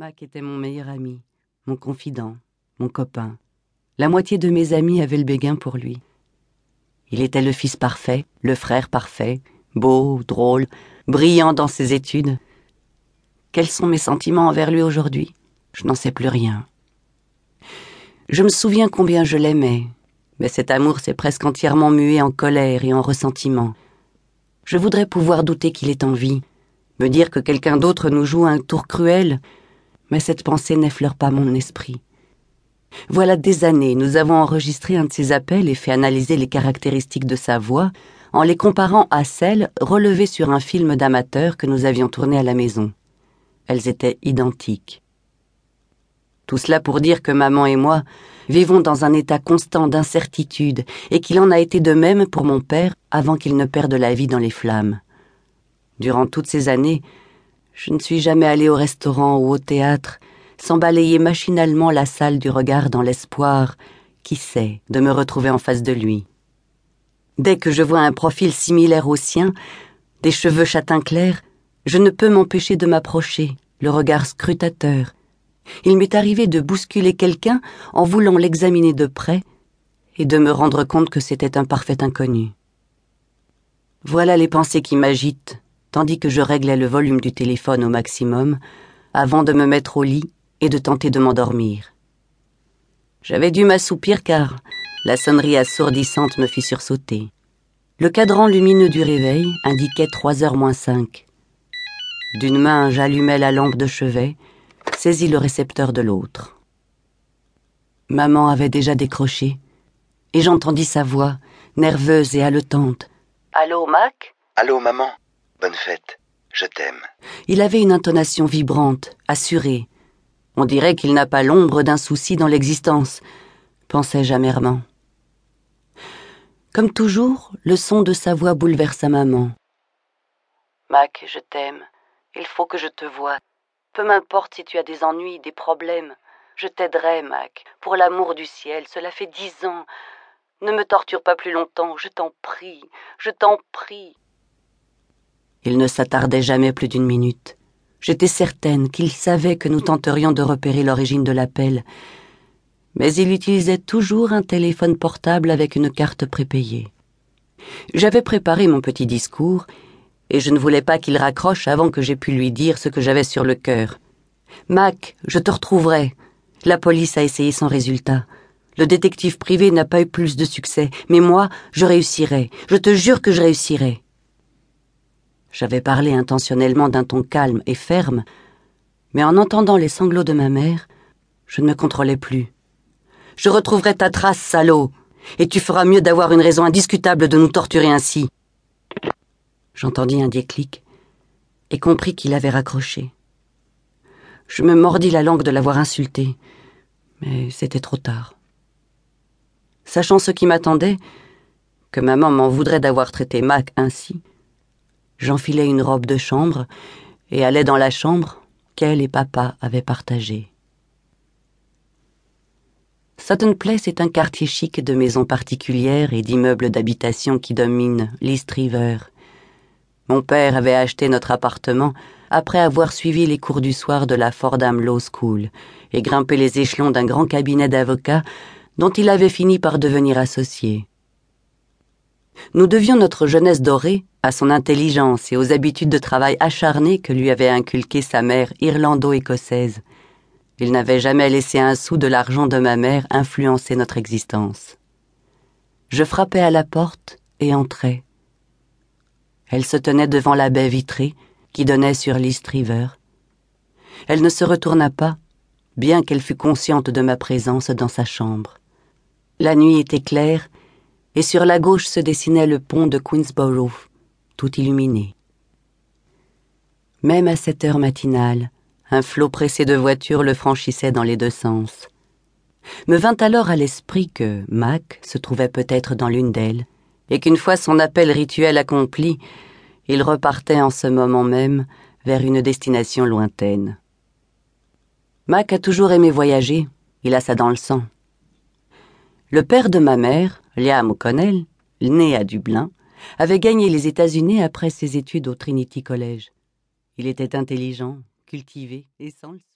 Mac était mon meilleur ami, mon confident, mon copain. La moitié de mes amis avaient le béguin pour lui. Il était le fils parfait, le frère parfait, beau, drôle, brillant dans ses études. Quels sont mes sentiments envers lui aujourd'hui? Je n'en sais plus rien. Je me souviens combien je l'aimais, mais cet amour s'est presque entièrement mué en colère et en ressentiment. Je voudrais pouvoir douter qu'il est en vie, me dire que quelqu'un d'autre nous joue un tour cruel, mais cette pensée n'effleure pas mon esprit. Voilà des années, nous avons enregistré un de ses appels et fait analyser les caractéristiques de sa voix en les comparant à celles relevées sur un film d'amateur que nous avions tourné à la maison. Elles étaient identiques. Tout cela pour dire que maman et moi vivons dans un état constant d'incertitude et qu'il en a été de même pour mon père avant qu'il ne perde la vie dans les flammes. Durant toutes ces années, je ne suis jamais allé au restaurant ou au théâtre sans balayer machinalement la salle du regard dans l'espoir, qui sait, de me retrouver en face de lui. Dès que je vois un profil similaire au sien, des cheveux châtain clairs, je ne peux m'empêcher de m'approcher, le regard scrutateur. Il m'est arrivé de bousculer quelqu'un en voulant l'examiner de près et de me rendre compte que c'était un parfait inconnu. Voilà les pensées qui m'agitent, tandis que je réglais le volume du téléphone au maximum, avant de me mettre au lit et de tenter de m'endormir. J'avais dû m'assoupir car la sonnerie assourdissante me fit sursauter. Le cadran lumineux du réveil indiquait trois heures moins cinq. D'une main, j'allumai la lampe de chevet, saisis le récepteur de l'autre. Maman avait déjà décroché, et j'entendis sa voix, nerveuse et haletante. Allô, Mac? Allô, maman. Bonne fête. Je t'aime. Il avait une intonation vibrante, assurée. On dirait qu'il n'a pas l'ombre d'un souci dans l'existence, pensai-je amèrement. Comme toujours, le son de sa voix bouleversa maman. Mac, je t'aime. Il faut que je te voie. Peu m'importe si tu as des ennuis, des problèmes. Je t'aiderai, Mac. Pour l'amour du ciel, cela fait dix ans. Ne me torture pas plus longtemps, je t'en prie, je t'en prie. Il ne s'attardait jamais plus d'une minute. J'étais certaine qu'il savait que nous tenterions de repérer l'origine de l'appel, mais il utilisait toujours un téléphone portable avec une carte prépayée. J'avais préparé mon petit discours, et je ne voulais pas qu'il raccroche avant que j'aie pu lui dire ce que j'avais sur le cœur. Mac, je te retrouverai. La police a essayé sans résultat. Le détective privé n'a pas eu plus de succès, mais moi, je réussirai. Je te jure que je réussirai. J'avais parlé intentionnellement d'un ton calme et ferme, mais en entendant les sanglots de ma mère, je ne me contrôlais plus. Je retrouverai ta trace, salaud, et tu feras mieux d'avoir une raison indiscutable de nous torturer ainsi. J'entendis un déclic et compris qu'il avait raccroché. Je me mordis la langue de l'avoir insulté, mais c'était trop tard. Sachant ce qui m'attendait, que maman m'en voudrait d'avoir traité Mac ainsi, j'enfilai une robe de chambre et allai dans la chambre qu'elle et papa avaient partagée. Sutton Place est un quartier chic de maisons particulières et d'immeubles d'habitation qui dominent l'East River. Mon père avait acheté notre appartement après avoir suivi les cours du soir de la Fordham Law School et grimpé les échelons d'un grand cabinet d'avocats dont il avait fini par devenir associé. Nous devions notre jeunesse dorée à son intelligence et aux habitudes de travail acharnées que lui avait inculquées sa mère irlando-écossaise. Il n'avait jamais laissé un sou de l'argent de ma mère influencer notre existence. Je frappai à la porte et entrai. Elle se tenait devant la baie vitrée qui donnait sur l'East River. Elle ne se retourna pas, bien qu'elle fût consciente de ma présence dans sa chambre. La nuit était claire, et sur la gauche se dessinait le pont de Queensborough, tout illuminé. Même à cette heure matinale, un flot pressé de voitures le franchissait dans les deux sens. Me vint alors à l'esprit que Mac se trouvait peut-être dans l'une d'elles, et qu'une fois son appel rituel accompli, il repartait en ce moment même vers une destination lointaine. Mac a toujours aimé voyager, il a ça dans le sang. Le père de ma mère, Liam O'Connell, né à Dublin, avait gagné les États-Unis après ses études au Trinity College. Il était intelligent, cultivé et sans le